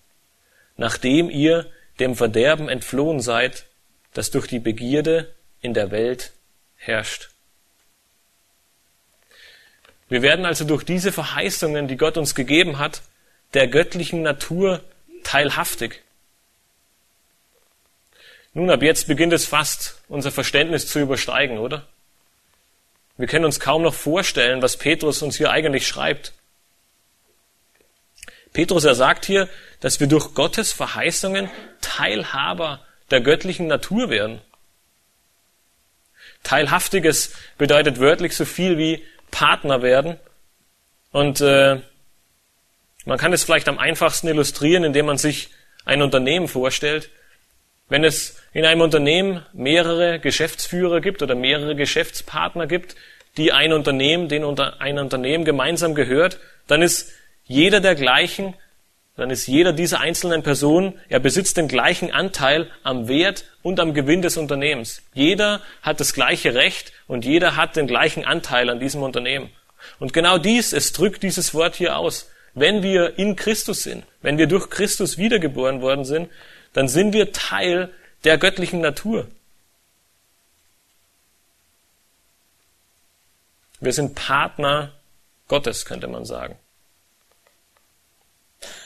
nachdem ihr dem Verderben entflohen seid, das durch die Begierde in der Welt herrscht. Wir werden also durch diese Verheißungen, die Gott uns gegeben hat, der göttlichen Natur teilhaftig. Nun, ab jetzt beginnt es fast, unser Verständnis zu übersteigen, oder? Wir können uns kaum noch vorstellen, was Petrus uns hier eigentlich schreibt. Petrus, er sagt hier, dass wir durch Gottes Verheißungen Teilhaber der göttlichen Natur werden. Teilhaftiges bedeutet wörtlich so viel wie Partner werden. Und äh, man kann es vielleicht am einfachsten illustrieren, indem man sich ein Unternehmen vorstellt. Wenn es in einem Unternehmen mehrere Geschäftsführer gibt oder mehrere Geschäftspartner gibt, die ein Unternehmen, den unter ein Unternehmen gemeinsam gehört, dann ist jeder der gleichen, dann ist jeder dieser einzelnen Personen, er besitzt den gleichen Anteil am Wert und am Gewinn des Unternehmens. Jeder hat das gleiche Recht und jeder hat den gleichen Anteil an diesem Unternehmen. Und genau dies, es drückt dieses Wort hier aus. Wenn wir in Christus sind, wenn wir durch Christus wiedergeboren worden sind, dann sind wir Teil der göttlichen Natur. Wir sind Partner Gottes, könnte man sagen.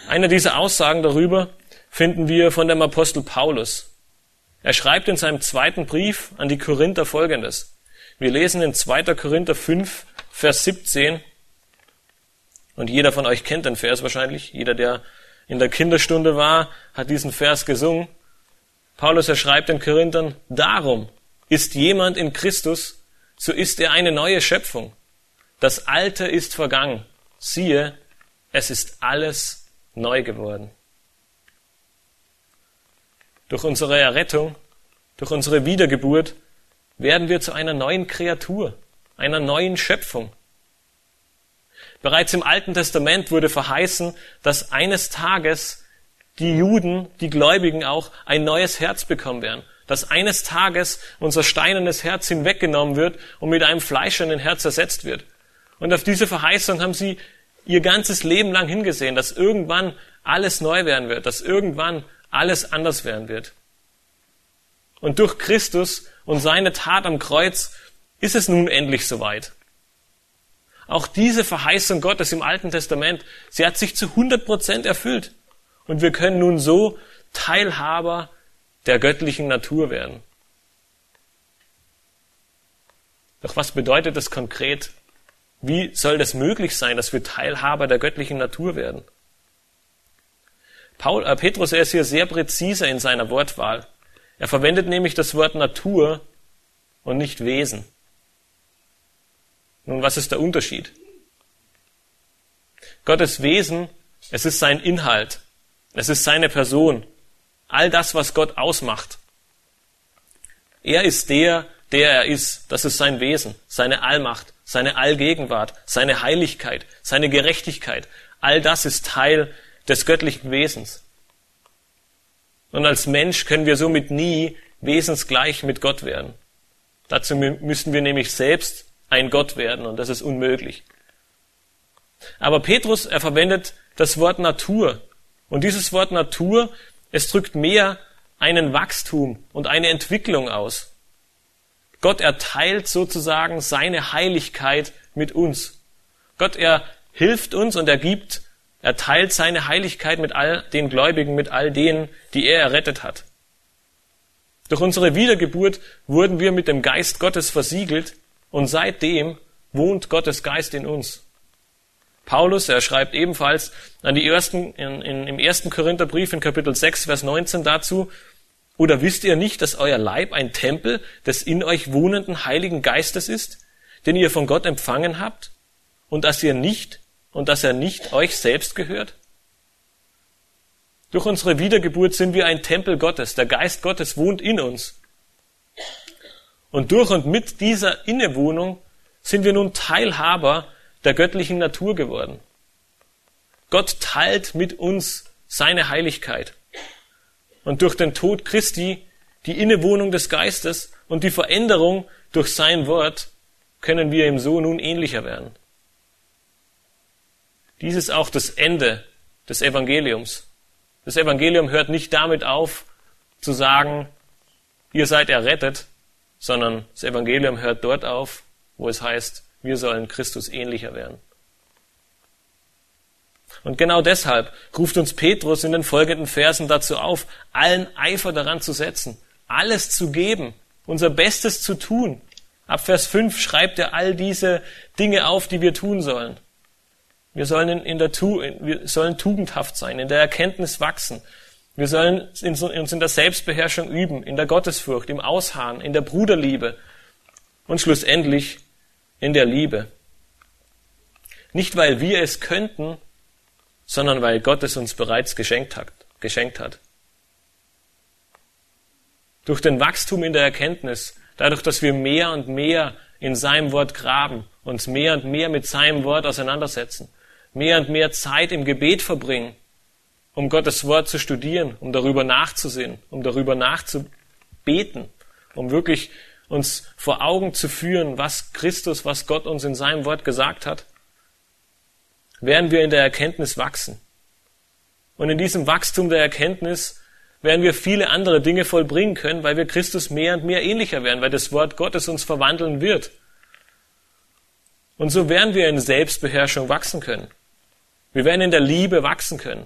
Eine dieser Aussagen darüber finden wir von dem Apostel Paulus. Er schreibt in seinem zweiten Brief an die Korinther folgendes. Wir lesen in 2. Korinther 5, Vers 17. Und jeder von euch kennt den Vers wahrscheinlich. Jeder, der in der Kinderstunde war, hat diesen Vers gesungen. Paulus, er schreibt den Korinthern, darum ist jemand in Christus, so ist er eine neue Schöpfung. Das Alte ist vergangen. Siehe, es ist alles neu geworden. Durch unsere Errettung, durch unsere Wiedergeburt werden wir zu einer neuen Kreatur, einer neuen Schöpfung. Bereits im Alten Testament wurde verheißen, dass eines Tages die Juden, die Gläubigen auch, ein neues Herz bekommen werden. Dass eines Tages unser steinernes Herz hinweggenommen wird und mit einem fleischernen Herz ersetzt wird. Und auf diese Verheißung haben sie ihr ganzes Leben lang hingesehen, dass irgendwann alles neu werden wird, dass irgendwann alles anders werden wird. Und durch Christus und seine Tat am Kreuz ist es nun endlich soweit. Auch diese Verheißung Gottes im Alten Testament, sie hat sich zu 100 Prozent erfüllt. Und wir können nun so Teilhaber der göttlichen Natur werden. Doch was bedeutet das konkret wie soll das möglich sein, dass wir Teilhaber der göttlichen Natur werden? Paul, äh, Petrus, er ist hier sehr präzise in seiner Wortwahl. Er verwendet nämlich das Wort Natur und nicht Wesen. Nun, was ist der Unterschied? Gottes Wesen, es ist sein Inhalt, es ist seine Person, all das, was Gott ausmacht. Er ist der, der er ist, das ist sein Wesen, seine Allmacht, seine Allgegenwart, seine Heiligkeit, seine Gerechtigkeit. All das ist Teil des göttlichen Wesens. Und als Mensch können wir somit nie wesensgleich mit Gott werden. Dazu müssten wir nämlich selbst ein Gott werden und das ist unmöglich. Aber Petrus, er verwendet das Wort Natur. Und dieses Wort Natur, es drückt mehr einen Wachstum und eine Entwicklung aus. Gott erteilt sozusagen seine Heiligkeit mit uns. Gott, er hilft uns und er gibt, er teilt seine Heiligkeit mit all den Gläubigen, mit all denen, die er errettet hat. Durch unsere Wiedergeburt wurden wir mit dem Geist Gottes versiegelt und seitdem wohnt Gottes Geist in uns. Paulus, er schreibt ebenfalls an die ersten, in, in, im ersten Korintherbrief in Kapitel 6, Vers 19 dazu, oder wisst ihr nicht, dass euer Leib ein Tempel des in euch wohnenden Heiligen Geistes ist, den ihr von Gott empfangen habt, und dass ihr nicht, und dass er nicht euch selbst gehört? Durch unsere Wiedergeburt sind wir ein Tempel Gottes. Der Geist Gottes wohnt in uns. Und durch und mit dieser Innewohnung sind wir nun Teilhaber der göttlichen Natur geworden. Gott teilt mit uns seine Heiligkeit. Und durch den Tod Christi, die Innewohnung des Geistes und die Veränderung durch sein Wort können wir ihm so nun ähnlicher werden. Dies ist auch das Ende des Evangeliums. Das Evangelium hört nicht damit auf, zu sagen, ihr seid errettet, sondern das Evangelium hört dort auf, wo es heißt, wir sollen Christus ähnlicher werden. Und genau deshalb ruft uns Petrus in den folgenden Versen dazu auf, allen Eifer daran zu setzen, alles zu geben, unser Bestes zu tun. Ab Vers 5 schreibt er all diese Dinge auf, die wir tun sollen. Wir sollen, in der, wir sollen tugendhaft sein, in der Erkenntnis wachsen. Wir sollen uns in der Selbstbeherrschung üben, in der Gottesfurcht, im Ausharren, in der Bruderliebe und schlussendlich in der Liebe. Nicht weil wir es könnten, sondern weil Gott es uns bereits geschenkt hat. Geschenkt hat. Durch den Wachstum in der Erkenntnis, dadurch, dass wir mehr und mehr in seinem Wort graben, uns mehr und mehr mit seinem Wort auseinandersetzen, mehr und mehr Zeit im Gebet verbringen, um Gottes Wort zu studieren, um darüber nachzusehen, um darüber nachzubeten, um wirklich uns vor Augen zu führen, was Christus, was Gott uns in seinem Wort gesagt hat, werden wir in der Erkenntnis wachsen. Und in diesem Wachstum der Erkenntnis werden wir viele andere Dinge vollbringen können, weil wir Christus mehr und mehr ähnlicher werden, weil das Wort Gottes uns verwandeln wird. Und so werden wir in Selbstbeherrschung wachsen können. Wir werden in der Liebe wachsen können.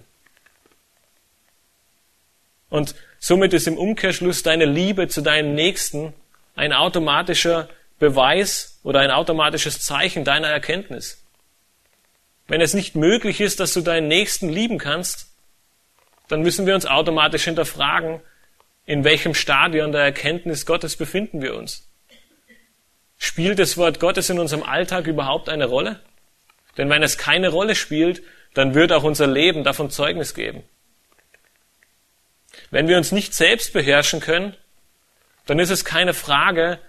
Und somit ist im Umkehrschluss deine Liebe zu deinem Nächsten ein automatischer Beweis oder ein automatisches Zeichen deiner Erkenntnis. Wenn es nicht möglich ist, dass du deinen Nächsten lieben kannst, dann müssen wir uns automatisch hinterfragen, in welchem Stadion der Erkenntnis Gottes befinden wir uns. Spielt das Wort Gottes in unserem Alltag überhaupt eine Rolle? Denn wenn es keine Rolle spielt, dann wird auch unser Leben davon Zeugnis geben. Wenn wir uns nicht selbst beherrschen können, dann ist es keine Frage,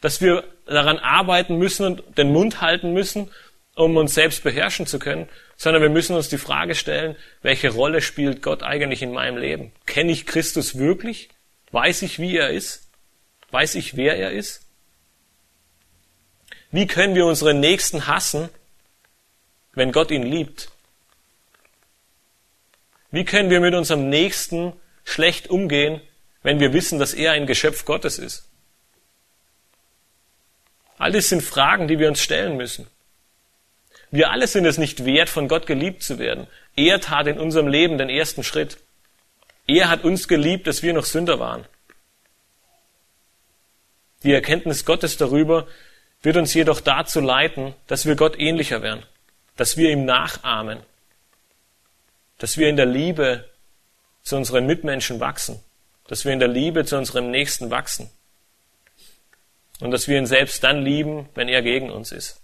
dass wir daran arbeiten müssen und den Mund halten müssen, um uns selbst beherrschen zu können, sondern wir müssen uns die Frage stellen, welche Rolle spielt Gott eigentlich in meinem Leben? Kenne ich Christus wirklich? Weiß ich, wie er ist? Weiß ich, wer er ist? Wie können wir unseren Nächsten hassen, wenn Gott ihn liebt? Wie können wir mit unserem Nächsten schlecht umgehen, wenn wir wissen, dass er ein Geschöpf Gottes ist? All das sind Fragen, die wir uns stellen müssen. Wir alle sind es nicht wert, von Gott geliebt zu werden. Er tat in unserem Leben den ersten Schritt. Er hat uns geliebt, dass wir noch Sünder waren. Die Erkenntnis Gottes darüber wird uns jedoch dazu leiten, dass wir Gott ähnlicher werden, dass wir ihm nachahmen, dass wir in der Liebe zu unseren Mitmenschen wachsen dass wir in der Liebe zu unserem Nächsten wachsen und dass wir ihn selbst dann lieben, wenn er gegen uns ist.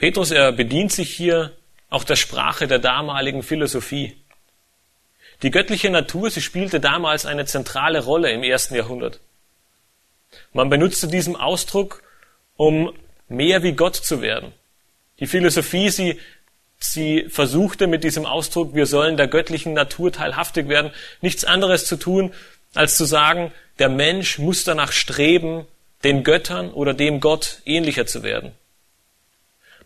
Petrus, er bedient sich hier auch der Sprache der damaligen Philosophie. Die göttliche Natur, sie spielte damals eine zentrale Rolle im ersten Jahrhundert. Man benutzte diesen Ausdruck, um mehr wie Gott zu werden. Die Philosophie, sie sie versuchte mit diesem Ausdruck, wir sollen der göttlichen Natur teilhaftig werden, nichts anderes zu tun, als zu sagen, der Mensch muss danach streben, den Göttern oder dem Gott ähnlicher zu werden.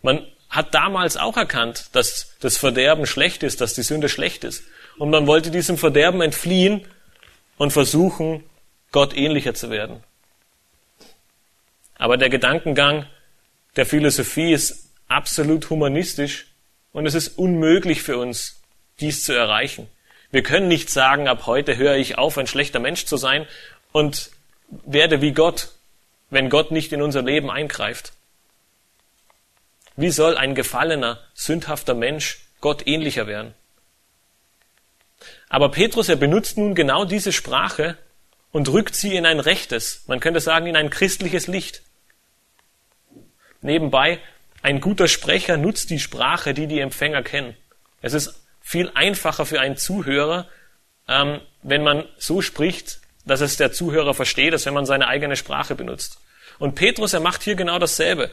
Man hat damals auch erkannt, dass das Verderben schlecht ist, dass die Sünde schlecht ist. Und man wollte diesem Verderben entfliehen und versuchen, Gott ähnlicher zu werden. Aber der Gedankengang der Philosophie ist absolut humanistisch und es ist unmöglich für uns, dies zu erreichen. Wir können nicht sagen, ab heute höre ich auf, ein schlechter Mensch zu sein und werde wie Gott, wenn Gott nicht in unser Leben eingreift. Wie soll ein gefallener, sündhafter Mensch Gott ähnlicher werden? Aber Petrus, er benutzt nun genau diese Sprache und rückt sie in ein rechtes, man könnte sagen in ein christliches Licht. Nebenbei, ein guter Sprecher nutzt die Sprache, die die Empfänger kennen. Es ist viel einfacher für einen Zuhörer, ähm, wenn man so spricht, dass es der Zuhörer versteht, als wenn man seine eigene Sprache benutzt. Und Petrus, er macht hier genau dasselbe.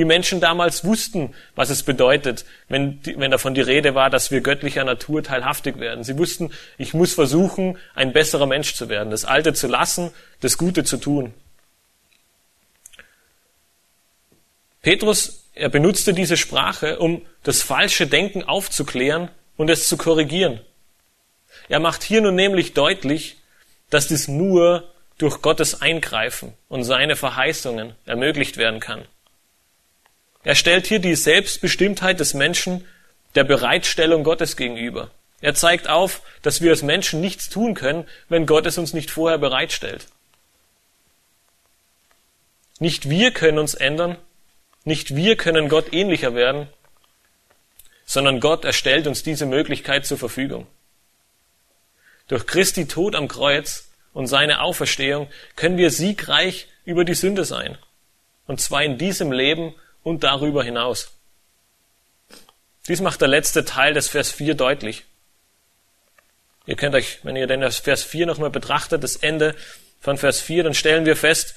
Die Menschen damals wussten, was es bedeutet, wenn, wenn davon die Rede war, dass wir göttlicher Natur teilhaftig werden. Sie wussten, ich muss versuchen, ein besserer Mensch zu werden, das Alte zu lassen, das Gute zu tun. Petrus, er benutzte diese Sprache, um das falsche Denken aufzuklären und es zu korrigieren. Er macht hier nun nämlich deutlich, dass dies nur durch Gottes Eingreifen und seine Verheißungen ermöglicht werden kann. Er stellt hier die Selbstbestimmtheit des Menschen der Bereitstellung Gottes gegenüber. Er zeigt auf, dass wir als Menschen nichts tun können, wenn Gott es uns nicht vorher bereitstellt. Nicht wir können uns ändern, nicht wir können Gott ähnlicher werden, sondern Gott erstellt uns diese Möglichkeit zur Verfügung. Durch Christi Tod am Kreuz und seine Auferstehung können wir siegreich über die Sünde sein. Und zwar in diesem Leben und darüber hinaus. Dies macht der letzte Teil des Vers 4 deutlich. Ihr könnt euch, wenn ihr den Vers 4 nochmal betrachtet, das Ende von Vers 4, dann stellen wir fest,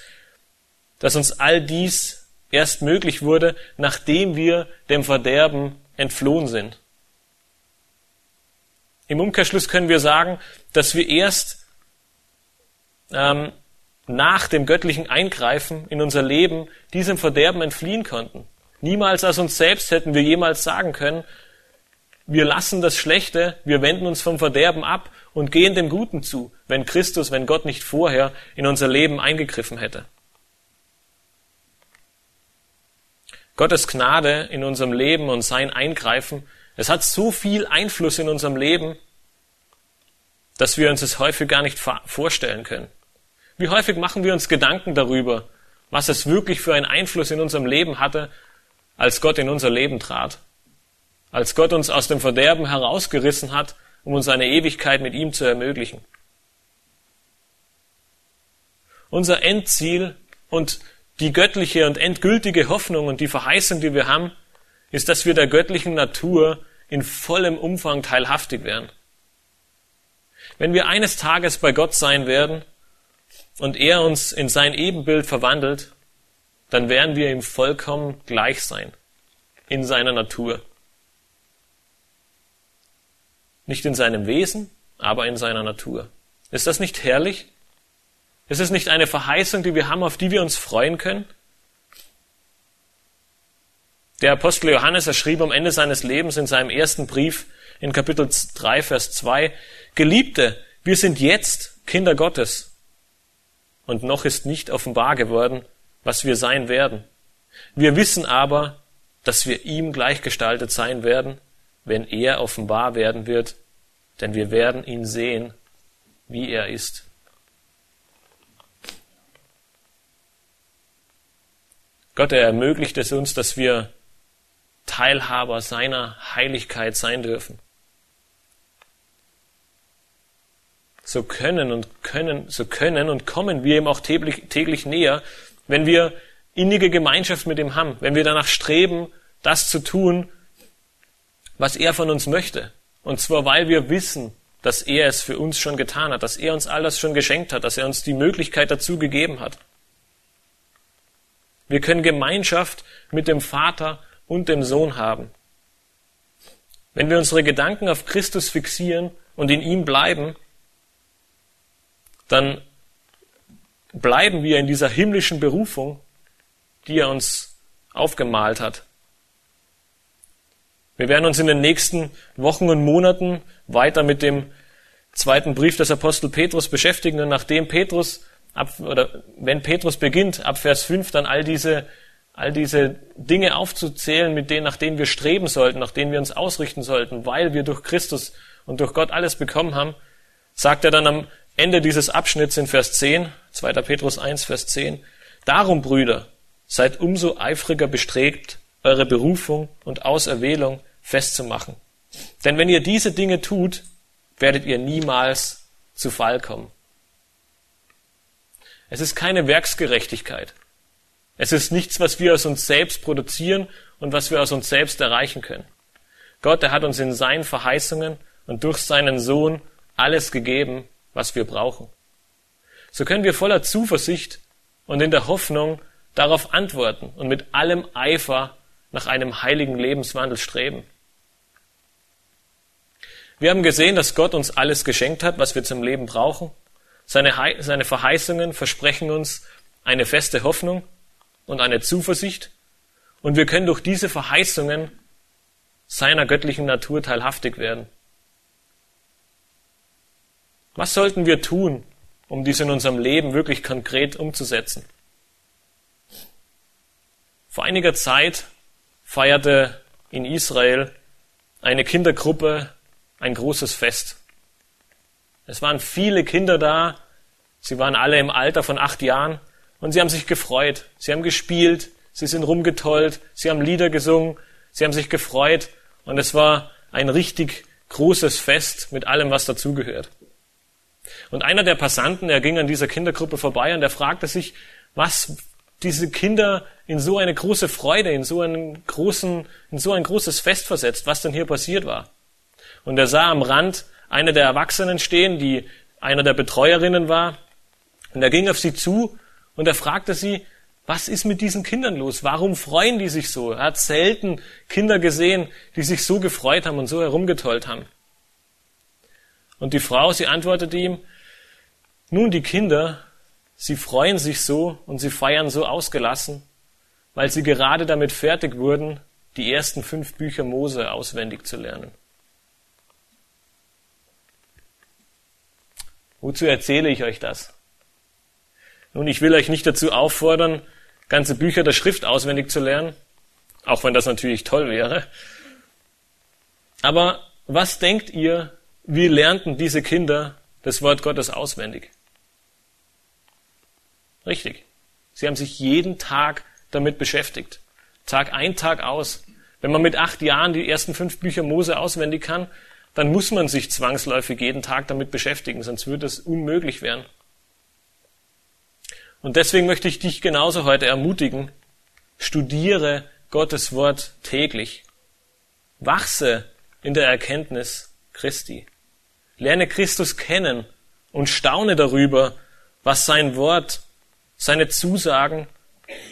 dass uns all dies erst möglich wurde, nachdem wir dem Verderben entflohen sind. Im Umkehrschluss können wir sagen, dass wir erst ähm, nach dem göttlichen Eingreifen in unser Leben diesem Verderben entfliehen konnten. Niemals aus uns selbst hätten wir jemals sagen können, wir lassen das Schlechte, wir wenden uns vom Verderben ab und gehen dem Guten zu, wenn Christus, wenn Gott nicht vorher in unser Leben eingegriffen hätte. Gottes Gnade in unserem Leben und sein Eingreifen, es hat so viel Einfluss in unserem Leben, dass wir uns es häufig gar nicht vorstellen können. Wie häufig machen wir uns Gedanken darüber, was es wirklich für einen Einfluss in unserem Leben hatte, als Gott in unser Leben trat? Als Gott uns aus dem Verderben herausgerissen hat, um uns eine Ewigkeit mit ihm zu ermöglichen. Unser Endziel und die göttliche und endgültige Hoffnung und die Verheißung, die wir haben, ist, dass wir der göttlichen Natur in vollem Umfang teilhaftig werden. Wenn wir eines Tages bei Gott sein werden, und er uns in sein Ebenbild verwandelt, dann werden wir ihm vollkommen gleich sein in seiner Natur. Nicht in seinem Wesen, aber in seiner Natur. Ist das nicht herrlich? Ist es nicht eine Verheißung, die wir haben, auf die wir uns freuen können? Der Apostel Johannes, er schrieb am Ende seines Lebens in seinem ersten Brief in Kapitel 3, Vers 2, Geliebte, wir sind jetzt Kinder Gottes und noch ist nicht offenbar geworden, was wir sein werden. Wir wissen aber, dass wir ihm gleichgestaltet sein werden, wenn er offenbar werden wird, denn wir werden ihn sehen, wie er ist. Gott, er ermöglicht es uns, dass wir Teilhaber seiner Heiligkeit sein dürfen. So können und können, so können und kommen wir ihm auch täglich, täglich näher, wenn wir innige Gemeinschaft mit ihm haben, wenn wir danach streben, das zu tun, was er von uns möchte. Und zwar, weil wir wissen, dass er es für uns schon getan hat, dass er uns all das schon geschenkt hat, dass er uns die Möglichkeit dazu gegeben hat. Wir können Gemeinschaft mit dem Vater und dem Sohn haben. Wenn wir unsere Gedanken auf Christus fixieren und in ihm bleiben, dann bleiben wir in dieser himmlischen Berufung, die er uns aufgemalt hat. Wir werden uns in den nächsten Wochen und Monaten weiter mit dem zweiten Brief des Apostel Petrus beschäftigen und nachdem Petrus ab, oder wenn Petrus beginnt, ab Vers 5 dann all diese, all diese Dinge aufzuzählen, mit denen, nach denen wir streben sollten, nach denen wir uns ausrichten sollten, weil wir durch Christus und durch Gott alles bekommen haben, sagt er dann am Ende dieses Abschnitts in Vers 10, 2. Petrus 1, Vers 10. Darum, Brüder, seid umso eifriger bestrebt, eure Berufung und Auserwählung festzumachen. Denn wenn ihr diese Dinge tut, werdet ihr niemals zu Fall kommen. Es ist keine Werksgerechtigkeit. Es ist nichts, was wir aus uns selbst produzieren und was wir aus uns selbst erreichen können. Gott, der hat uns in seinen Verheißungen und durch seinen Sohn alles gegeben, was wir brauchen. So können wir voller Zuversicht und in der Hoffnung darauf antworten und mit allem Eifer nach einem heiligen Lebenswandel streben. Wir haben gesehen, dass Gott uns alles geschenkt hat, was wir zum Leben brauchen. Seine, seine Verheißungen versprechen uns eine feste Hoffnung und eine Zuversicht. Und wir können durch diese Verheißungen seiner göttlichen Natur teilhaftig werden. Was sollten wir tun, um dies in unserem Leben wirklich konkret umzusetzen? Vor einiger Zeit feierte in Israel eine Kindergruppe ein großes Fest. Es waren viele Kinder da, sie waren alle im Alter von acht Jahren und sie haben sich gefreut, sie haben gespielt, sie sind rumgetollt, sie haben Lieder gesungen, sie haben sich gefreut und es war ein richtig großes Fest mit allem, was dazugehört. Und einer der Passanten, der ging an dieser Kindergruppe vorbei und der fragte sich, was diese Kinder in so eine große Freude, in so einen großen, in so ein großes Fest versetzt, was denn hier passiert war. Und er sah am Rand eine der Erwachsenen stehen, die einer der Betreuerinnen war. Und er ging auf sie zu und er fragte sie, was ist mit diesen Kindern los? Warum freuen die sich so? Er hat selten Kinder gesehen, die sich so gefreut haben und so herumgetollt haben. Und die Frau, sie antwortete ihm, nun, die Kinder, sie freuen sich so und sie feiern so ausgelassen, weil sie gerade damit fertig wurden, die ersten fünf Bücher Mose auswendig zu lernen. Wozu erzähle ich euch das? Nun, ich will euch nicht dazu auffordern, ganze Bücher der Schrift auswendig zu lernen, auch wenn das natürlich toll wäre. Aber was denkt ihr, wie lernten diese Kinder das Wort Gottes auswendig? Richtig. Sie haben sich jeden Tag damit beschäftigt. Tag ein, Tag aus. Wenn man mit acht Jahren die ersten fünf Bücher Mose auswendig kann, dann muss man sich zwangsläufig jeden Tag damit beschäftigen, sonst würde es unmöglich werden. Und deswegen möchte ich dich genauso heute ermutigen, studiere Gottes Wort täglich. Wachse in der Erkenntnis Christi. Lerne Christus kennen und staune darüber, was sein Wort, seine Zusagen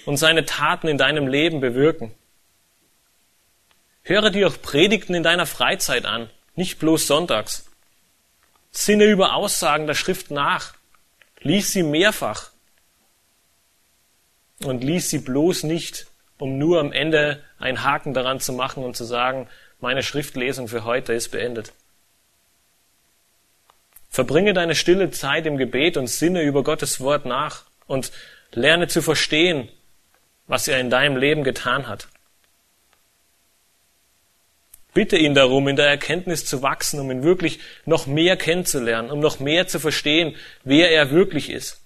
und seine Taten in deinem Leben bewirken. Höre dir auch Predigten in deiner Freizeit an nicht bloß sonntags. Sinne über Aussagen der Schrift nach. Lies sie mehrfach. Und lies sie bloß nicht, um nur am Ende einen Haken daran zu machen und zu sagen, meine Schriftlesung für heute ist beendet. Verbringe deine stille Zeit im Gebet und sinne über Gottes Wort nach und lerne zu verstehen, was er in deinem Leben getan hat. Bitte ihn darum, in der Erkenntnis zu wachsen, um ihn wirklich noch mehr kennenzulernen, um noch mehr zu verstehen, wer er wirklich ist.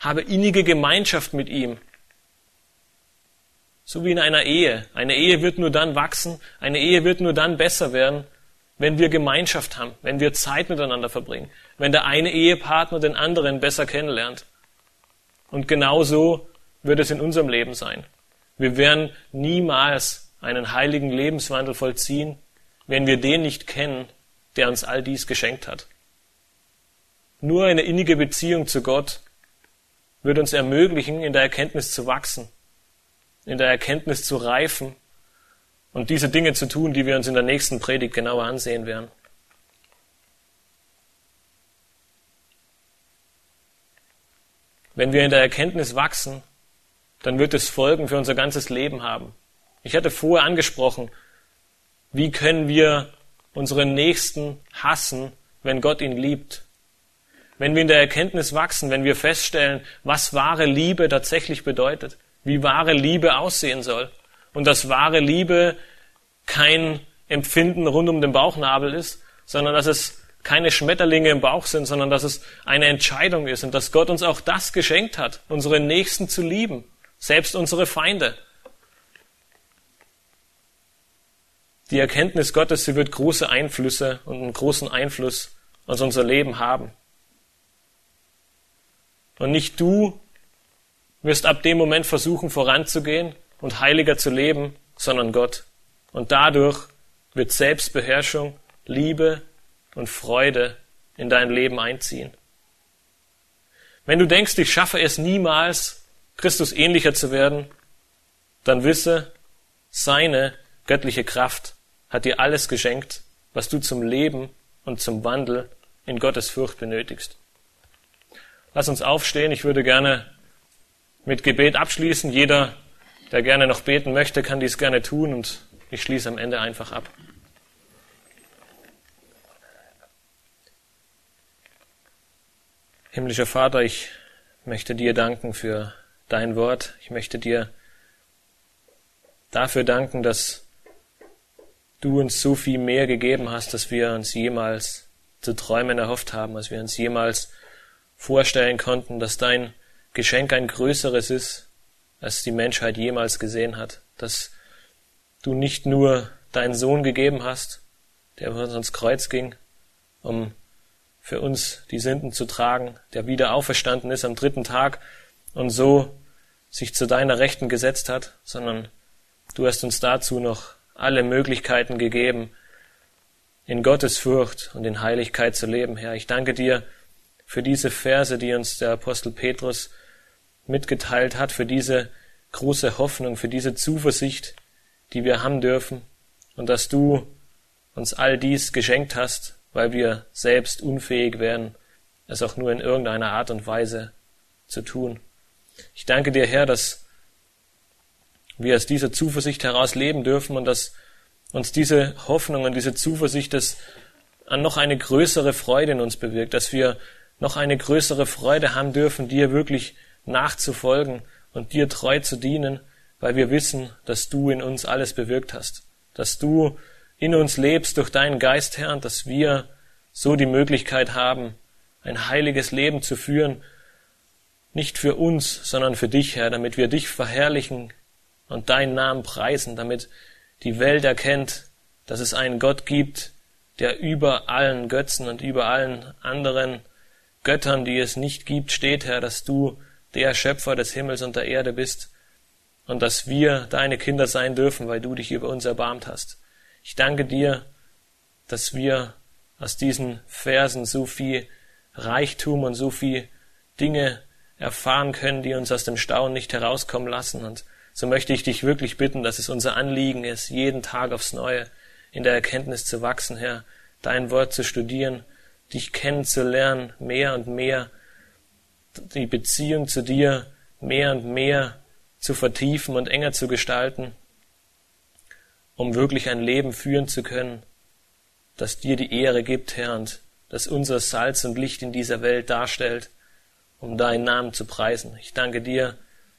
Habe innige Gemeinschaft mit ihm. So wie in einer Ehe. Eine Ehe wird nur dann wachsen, eine Ehe wird nur dann besser werden, wenn wir Gemeinschaft haben, wenn wir Zeit miteinander verbringen, wenn der eine Ehepartner den anderen besser kennenlernt. Und genau so wird es in unserem Leben sein. Wir werden niemals einen heiligen Lebenswandel vollziehen, wenn wir den nicht kennen, der uns all dies geschenkt hat. Nur eine innige Beziehung zu Gott wird uns ermöglichen, in der Erkenntnis zu wachsen, in der Erkenntnis zu reifen und diese Dinge zu tun, die wir uns in der nächsten Predigt genauer ansehen werden. Wenn wir in der Erkenntnis wachsen, dann wird es Folgen für unser ganzes Leben haben. Ich hatte vorher angesprochen, wie können wir unseren Nächsten hassen, wenn Gott ihn liebt? Wenn wir in der Erkenntnis wachsen, wenn wir feststellen, was wahre Liebe tatsächlich bedeutet, wie wahre Liebe aussehen soll und dass wahre Liebe kein Empfinden rund um den Bauchnabel ist, sondern dass es keine Schmetterlinge im Bauch sind, sondern dass es eine Entscheidung ist und dass Gott uns auch das geschenkt hat, unsere Nächsten zu lieben, selbst unsere Feinde. Die Erkenntnis Gottes, sie wird große Einflüsse und einen großen Einfluss auf unser Leben haben. Und nicht du wirst ab dem Moment versuchen voranzugehen und heiliger zu leben, sondern Gott. Und dadurch wird Selbstbeherrschung, Liebe und Freude in dein Leben einziehen. Wenn du denkst, ich schaffe es niemals, Christus ähnlicher zu werden, dann wisse, seine göttliche Kraft hat dir alles geschenkt, was du zum Leben und zum Wandel in Gottes Furcht benötigst. Lass uns aufstehen. Ich würde gerne mit Gebet abschließen. Jeder, der gerne noch beten möchte, kann dies gerne tun und ich schließe am Ende einfach ab. Himmlischer Vater, ich möchte dir danken für dein Wort. Ich möchte dir dafür danken, dass du uns so viel mehr gegeben hast, dass wir uns jemals zu träumen erhofft haben, als wir uns jemals vorstellen konnten, dass dein Geschenk ein größeres ist, als die Menschheit jemals gesehen hat, dass du nicht nur deinen Sohn gegeben hast, der uns ans Kreuz ging, um für uns die Sünden zu tragen, der wieder auferstanden ist am dritten Tag und so sich zu deiner Rechten gesetzt hat, sondern du hast uns dazu noch alle Möglichkeiten gegeben, in Gottes Furcht und in Heiligkeit zu leben, Herr. Ich danke dir für diese Verse, die uns der Apostel Petrus mitgeteilt hat, für diese große Hoffnung, für diese Zuversicht, die wir haben dürfen und dass du uns all dies geschenkt hast, weil wir selbst unfähig wären, es auch nur in irgendeiner Art und Weise zu tun. Ich danke dir, Herr, dass wir aus dieser Zuversicht heraus leben dürfen und dass uns diese Hoffnung und diese Zuversicht das an noch eine größere Freude in uns bewirkt, dass wir noch eine größere Freude haben dürfen, dir wirklich nachzufolgen und dir treu zu dienen, weil wir wissen, dass du in uns alles bewirkt hast, dass du in uns lebst durch deinen Geist, Herr, dass wir so die Möglichkeit haben, ein heiliges Leben zu führen, nicht für uns, sondern für dich, Herr, damit wir dich verherrlichen und deinen Namen preisen, damit die Welt erkennt, dass es einen Gott gibt, der über allen Götzen und über allen anderen Göttern, die es nicht gibt, steht, Herr, dass du der Schöpfer des Himmels und der Erde bist und dass wir deine Kinder sein dürfen, weil du dich über uns erbarmt hast. Ich danke dir, dass wir aus diesen Versen so viel Reichtum und so viel Dinge erfahren können, die uns aus dem Staunen nicht herauskommen lassen. Und so möchte ich dich wirklich bitten, dass es unser Anliegen ist, jeden Tag aufs Neue in der Erkenntnis zu wachsen, Herr, dein Wort zu studieren, dich kennenzulernen, mehr und mehr, die Beziehung zu dir mehr und mehr zu vertiefen und enger zu gestalten, um wirklich ein Leben führen zu können, das dir die Ehre gibt, Herr, und das unser Salz und Licht in dieser Welt darstellt, um deinen Namen zu preisen. Ich danke dir,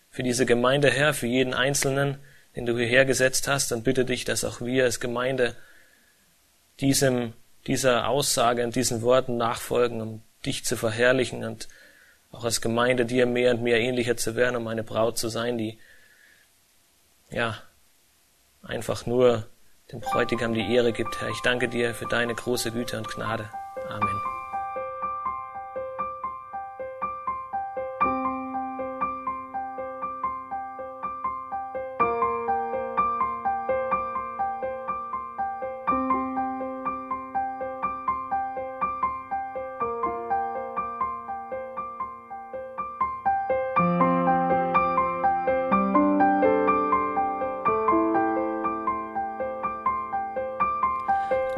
für diese Gemeinde, Herr, für jeden Einzelnen, den du hierher gesetzt hast, und bitte dich, dass auch wir als Gemeinde diesem, dieser Aussage und diesen Worten nachfolgen, um dich zu verherrlichen und auch als Gemeinde dir mehr und mehr ähnlicher zu werden, um eine Braut zu sein, die, ja, einfach nur dem Bräutigam die Ehre gibt, Herr. Ich danke dir für deine große Güte und Gnade. Amen.